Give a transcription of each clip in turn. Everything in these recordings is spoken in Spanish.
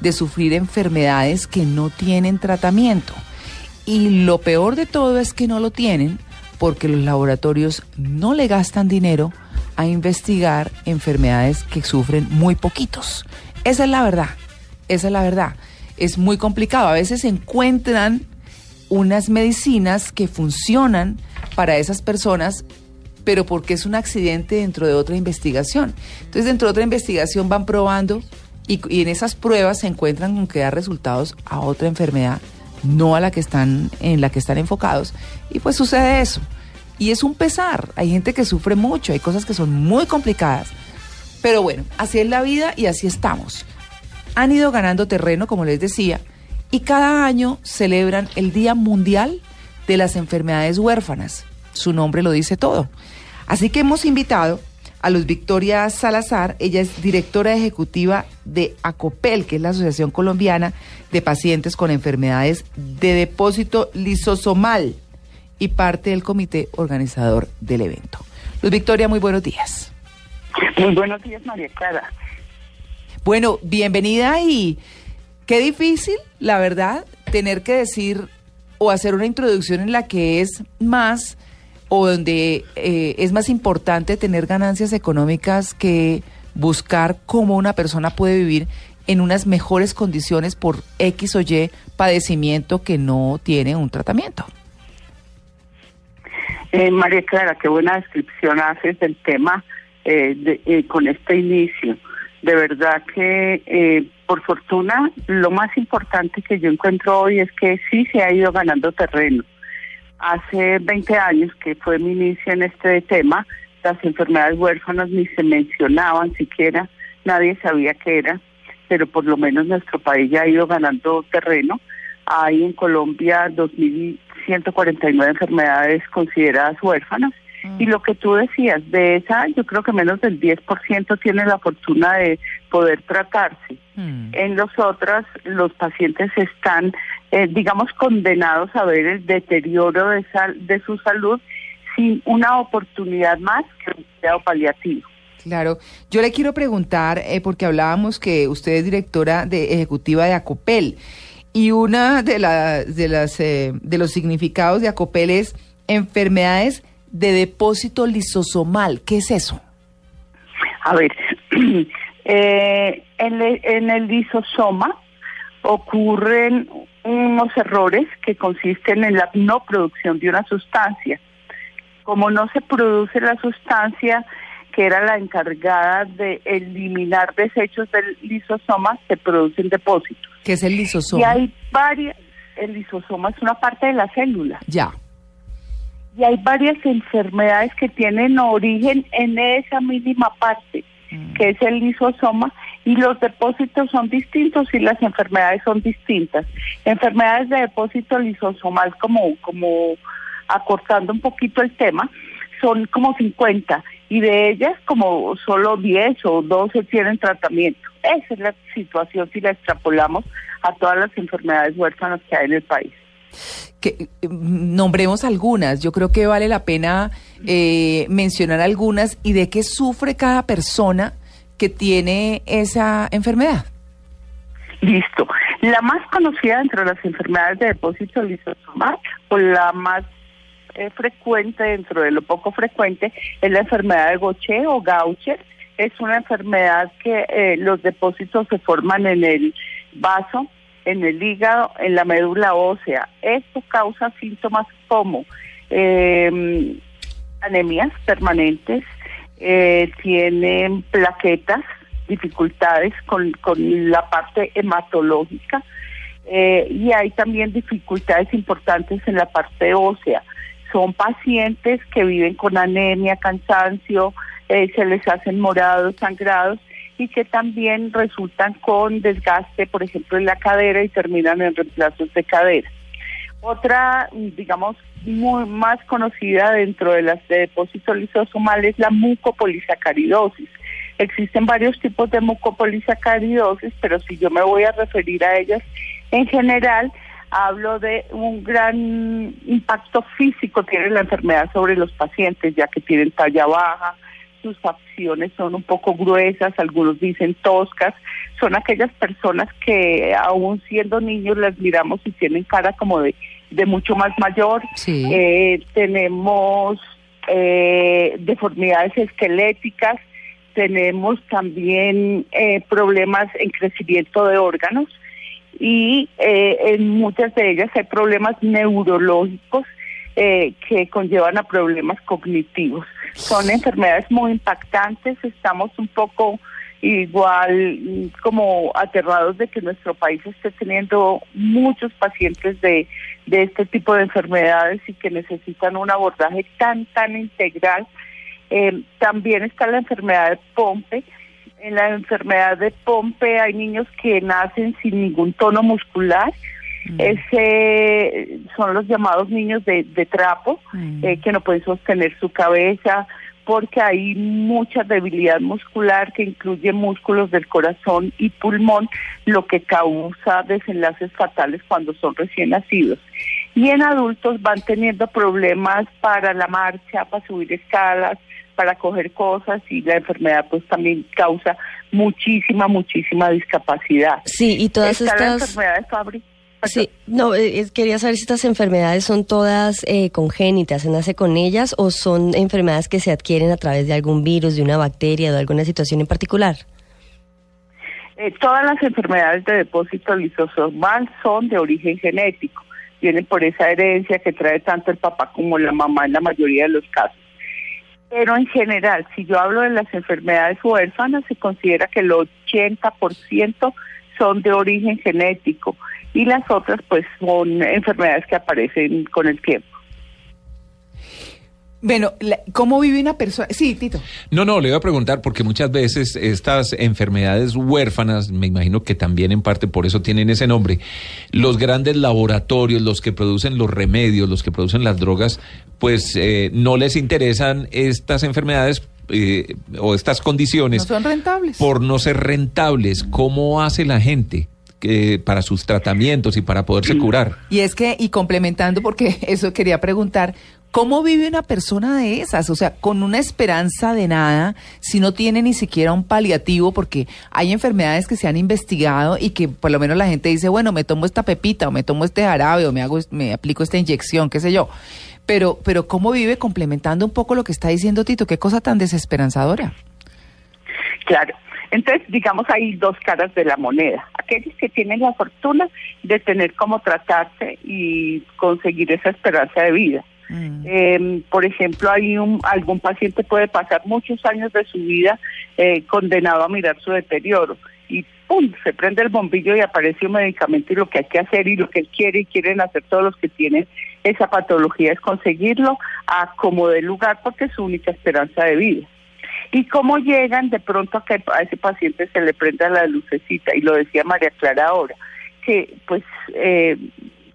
de sufrir enfermedades que no tienen tratamiento. Y lo peor de todo es que no lo tienen porque los laboratorios no le gastan dinero a investigar enfermedades que sufren muy poquitos. Esa es la verdad, esa es la verdad. Es muy complicado. A veces encuentran unas medicinas que funcionan para esas personas, pero porque es un accidente dentro de otra investigación. Entonces, dentro de otra investigación van probando y, en esas pruebas se encuentran con que da resultados a otra enfermedad, no a la que están, en la que están enfocados. Y pues sucede eso. Y es un pesar. Hay gente que sufre mucho, hay cosas que son muy complicadas. Pero bueno, así es la vida y así estamos. Han ido ganando terreno, como les decía, y cada año celebran el Día Mundial de las Enfermedades Huérfanas. Su nombre lo dice todo. Así que hemos invitado a Luz Victoria Salazar. Ella es directora ejecutiva de ACOPEL, que es la Asociación Colombiana de Pacientes con Enfermedades de Depósito Lisosomal y parte del comité organizador del evento. Luz Victoria, muy buenos días. Muy buenos días, María Clara. Bueno, bienvenida y qué difícil, la verdad, tener que decir o hacer una introducción en la que es más o donde eh, es más importante tener ganancias económicas que buscar cómo una persona puede vivir en unas mejores condiciones por X o Y padecimiento que no tiene un tratamiento. Eh, María Clara, qué buena descripción haces del tema eh, con este inicio. De verdad que, por fortuna, lo más importante que yo encuentro hoy es que sí se ha ido ganando terreno Hace 20 años que fue mi inicio en este tema, las enfermedades huérfanas ni se mencionaban siquiera, nadie sabía qué era, pero por lo menos nuestro país ya ha ido ganando terreno. Hay en Colombia 2.149 enfermedades consideradas huérfanas y lo que tú decías, de esa yo creo que menos del 10% tiene la fortuna de poder tratarse. Mm. En los otros, los pacientes están, eh, digamos, condenados a ver el deterioro de, de su salud sin una oportunidad más que un cuidado paliativo. Claro, yo le quiero preguntar, eh, porque hablábamos que usted es directora de, ejecutiva de ACOPEL, y una de, la, de, las, eh, de los significados de ACOPEL es enfermedades de depósito lisosomal. ¿Qué es eso? A ver, eh, en, el lisosoma ocurren unos errores que consisten en la no producción de una sustancia. Como no se produce la sustancia que era la encargada de eliminar desechos del lisosoma, se producen depósitos. ¿Qué es el lisosoma? Y hay varias, el lisosoma es una parte de la célula. Ya y hay varias enfermedades que tienen origen en esa mínima parte, mm. que es el lisosoma, y los depósitos son distintos y las enfermedades son distintas. Enfermedades de depósito lisosomal, como, como acortando un poquito el tema, son como 50 y de ellas como solo 10 o 12 tienen tratamiento. Esa es la situación si la extrapolamos a todas las enfermedades huérfanas que hay en el país nombremos algunas. Yo creo que vale la pena eh, mencionar algunas y de qué sufre cada persona que tiene esa enfermedad. Listo. La más conocida entre las enfermedades de depósito lisosomal o la más eh, frecuente dentro de lo poco frecuente es la enfermedad de Gaucher o Gaucher. Es una enfermedad que eh, los depósitos se forman en el vaso en el hígado, en la médula ósea. Esto causa síntomas como eh, anemias permanentes, eh, tienen plaquetas, dificultades con, con la parte hematológica eh, y hay también dificultades importantes en la parte ósea, son pacientes que viven con anemia, cansancio, eh, se les hacen morados, sangrados y que también resultan con desgaste, por ejemplo, en la cadera y terminan en reemplazos de cadera. Otra, digamos, muy más conocida dentro de las de depósito lisosomal es la mucopolisacaridosis. Existen varios tipos de mucopolisacaridosis, pero si yo me voy a referir a ellas en general, hablo de un gran impacto físico tiene la enfermedad sobre los pacientes, ya que tienen talla baja, sus facciones son un poco gruesas, algunos dicen toscas, son aquellas personas que aún siendo niños las miramos y tienen cara como de, de mucho más mayor. Eh, tenemos eh, deformidades esqueléticas, tenemos también eh, problemas en crecimiento de órganos y eh, en muchas de ellas hay problemas neurológicos que conllevan a problemas cognitivos. Son enfermedades muy impactantes, estamos un poco igual mm, como aterrados de que nuestro país esté teniendo muchos pacientes de, de este tipo de enfermedades y que necesitan un abordaje tan, tan integral. Eh, también está la enfermedad de Pompe, en la enfermedad de Pompe hay niños que nacen sin ningún tono muscular. Mm. Ese son los llamados niños de, trapo, mm. eh, que no pueden sostener su cabeza porque hay mucha debilidad muscular que incluye músculos del corazón y pulmón, lo que causa desenlaces fatales cuando son recién nacidos. Y en adultos van teniendo problemas para la marcha, para subir escalas, para coger cosas y la enfermedad pues también causa muchísima, muchísima discapacidad. Sí, y todas Está estas... La enfermedad de Fabry. Sí, no, eh, quería saber si estas enfermedades son todas eh, congénitas, ¿se nace con ellas o son enfermedades que se adquieren a través de algún virus, de una bacteria, de alguna situación en particular? Eh, todas las enfermedades de depósito lisosomal son de origen genético, vienen por esa herencia que trae tanto el papá como la mamá en la mayoría de los casos. Pero en general, si yo hablo de las enfermedades huérfanas, se considera que el 80% son de origen genético y las otras pues son enfermedades que aparecen con el tiempo. Bueno, ¿cómo vive una persona? Sí, Tito. No, no, le iba a preguntar porque muchas veces estas enfermedades huérfanas, me imagino que también en parte por eso tienen ese nombre, los grandes laboratorios, los que producen los remedios, los que producen las drogas, pues eh, no les interesan estas enfermedades eh, o estas condiciones. No son rentables. Por no ser rentables. ¿Cómo hace la gente? Que para sus tratamientos y para poderse curar. Y es que, y complementando, porque eso quería preguntar, ¿Cómo vive una persona de esas? O sea, con una esperanza de nada, si no tiene ni siquiera un paliativo, porque hay enfermedades que se han investigado y que por lo menos la gente dice, bueno, me tomo esta pepita o me tomo este jarabe o me hago, me aplico esta inyección, qué sé yo. Pero, pero ¿cómo vive complementando un poco lo que está diciendo Tito? Qué cosa tan desesperanzadora. Claro. Entonces, digamos, hay dos caras de la moneda. Aquellos que tienen la fortuna de tener cómo tratarse y conseguir esa esperanza de vida Mm. Eh, por ejemplo, hay un, algún paciente puede pasar muchos años de su vida eh, condenado a mirar su deterioro y ¡pum! se prende el bombillo y aparece un medicamento y lo que hay que hacer y lo que él quiere y quieren hacer todos los que tienen esa patología es conseguirlo a como de lugar porque es su única esperanza de vida. Y cómo llegan de pronto a que a ese paciente se le prenda la lucecita, y lo decía María Clara ahora, que pues eh,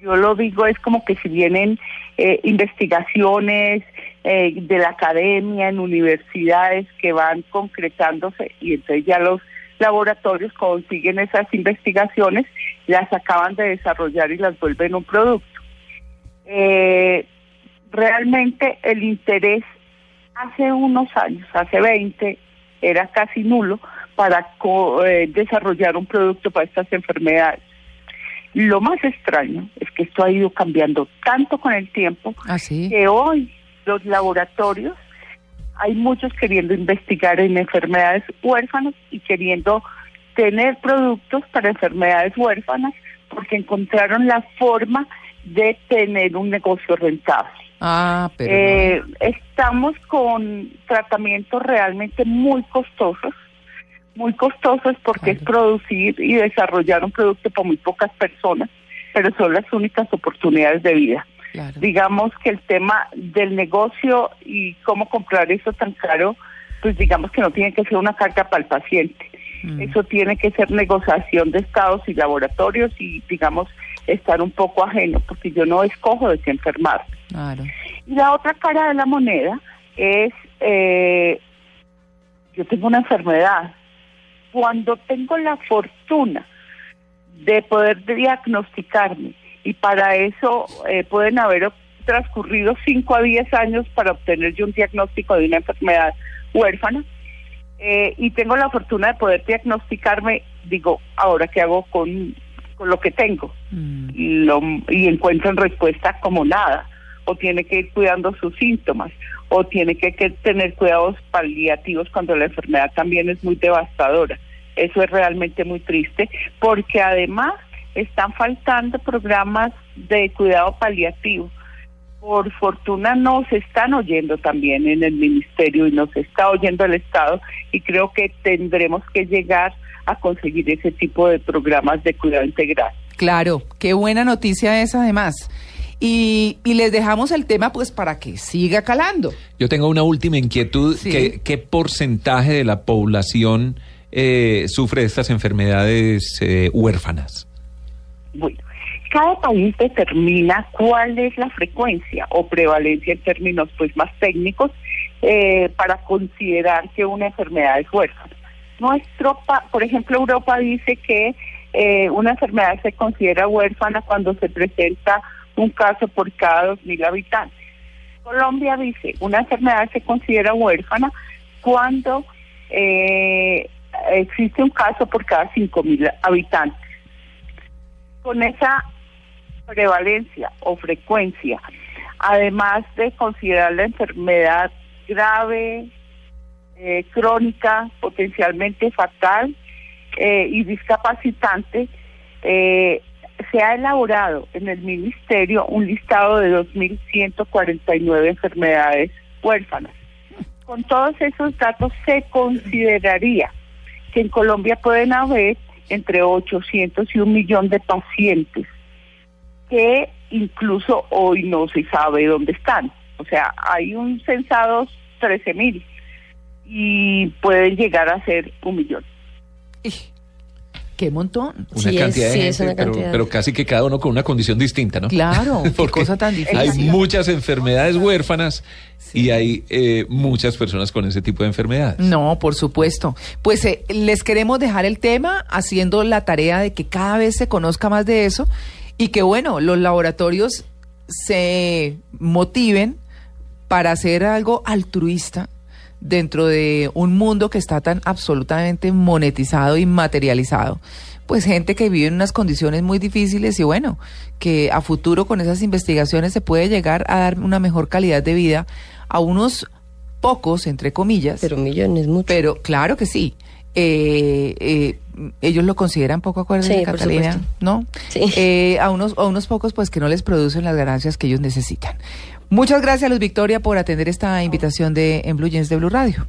yo lo digo es como que si vienen eh, investigaciones eh, de la academia en universidades que van concretándose y entonces ya los laboratorios consiguen esas investigaciones, las acaban de desarrollar y las vuelven un producto. Eh, realmente el interés hace unos años, hace 20, era casi nulo para desarrollar un producto para estas enfermedades. Lo más extraño es que esto ha ido cambiando tanto con el tiempo ¿Ah, que hoy los laboratorios hay muchos queriendo investigar en enfermedades huérfanas y queriendo tener productos para enfermedades huérfanas porque encontraron la forma de tener un negocio rentable. Ah, pero eh, estamos con tratamientos realmente muy costosos muy costosos porque es producir y desarrollar un producto para muy pocas personas, pero son las únicas oportunidades de vida. Digamos que el tema del negocio y cómo comprar eso tan caro, pues digamos que no tiene que ser una carga para el paciente. Mm. Eso tiene que ser negociación de estados y laboratorios y, digamos, estar un poco ajeno, porque yo no escojo de qué enfermar. Y la otra cara de la moneda es, eh, yo tengo una enfermedad. Cuando tengo la fortuna de poder diagnosticarme, y para eso eh, pueden haber transcurrido 5 a 10 años para obtener yo un diagnóstico de una enfermedad huérfana, eh, y tengo la fortuna de poder diagnosticarme, digo, ahora qué hago con, con lo que tengo, mm. y, lo, y encuentran respuesta como nada, o tiene que ir cuidando sus síntomas, o tiene que, que tener cuidados paliativos cuando la enfermedad también es muy devastadora. Eso es realmente muy triste, porque además están faltando programas de cuidado paliativo por fortuna nos están oyendo también en el ministerio y nos está oyendo el Estado y creo que tendremos que llegar a conseguir ese tipo de programas de cuidado integral. Claro, qué buena noticia es además. Y, y, les dejamos el tema pues para que siga calando. Yo tengo una última inquietud. ¿Qué, porcentaje de la población eh, sufre estas enfermedades eh, huérfanas? Bueno, cada país determina cuál es la frecuencia o prevalencia en términos pues más técnicos eh, para considerar que una enfermedad es huérfana. Nuestro, por ejemplo, Europa dice que eh, una enfermedad se considera huérfana cuando se presenta un caso por cada dos mil habitantes. Colombia dice una enfermedad se considera huérfana cuando eh, existe un caso por cada cinco mil habitantes. Con esa prevalencia o frecuencia, además de considerar la enfermedad grave, eh, crónica, potencialmente fatal eh, y discapacitante, eh, se ha elaborado en el Ministerio un listado de 2.149 enfermedades huérfanas. Con todos esos datos se consideraría que en Colombia pueden haber entre 800 y un millón de pacientes que incluso hoy no se sabe dónde están. O sea, hay un censados 13 mil y pueden llegar a ser un millón. ¡Qué montón! Una cantidad de gente, pero, casi que cada uno con una condición distinta, ¿no? Claro, qué cosa tan difícil. Hay muchas enfermedades huérfanas y hay eh, muchas personas con ese tipo de enfermedades. No, por supuesto. Pues eh, les queremos dejar el tema haciendo la tarea de que cada vez se conozca más de eso y que bueno, los laboratorios se motiven para hacer algo altruista dentro de un mundo que está tan absolutamente monetizado y materializado. Pues gente que vive en unas condiciones muy difíciles y bueno, que a futuro con esas investigaciones se puede llegar a dar una mejor calidad de vida a unos pocos, entre comillas. Pero millones, mucho. Pero claro que sí. Eh, eh, ellos lo consideran poco, acuérdense, Catalina, ¿no? Eh, a, unos, a unos pocos, pues, que no les producen las ganancias que ellos necesitan. Muchas gracias, Luz Victoria, por atender esta invitación de En Blue Jeans de Blue Radio.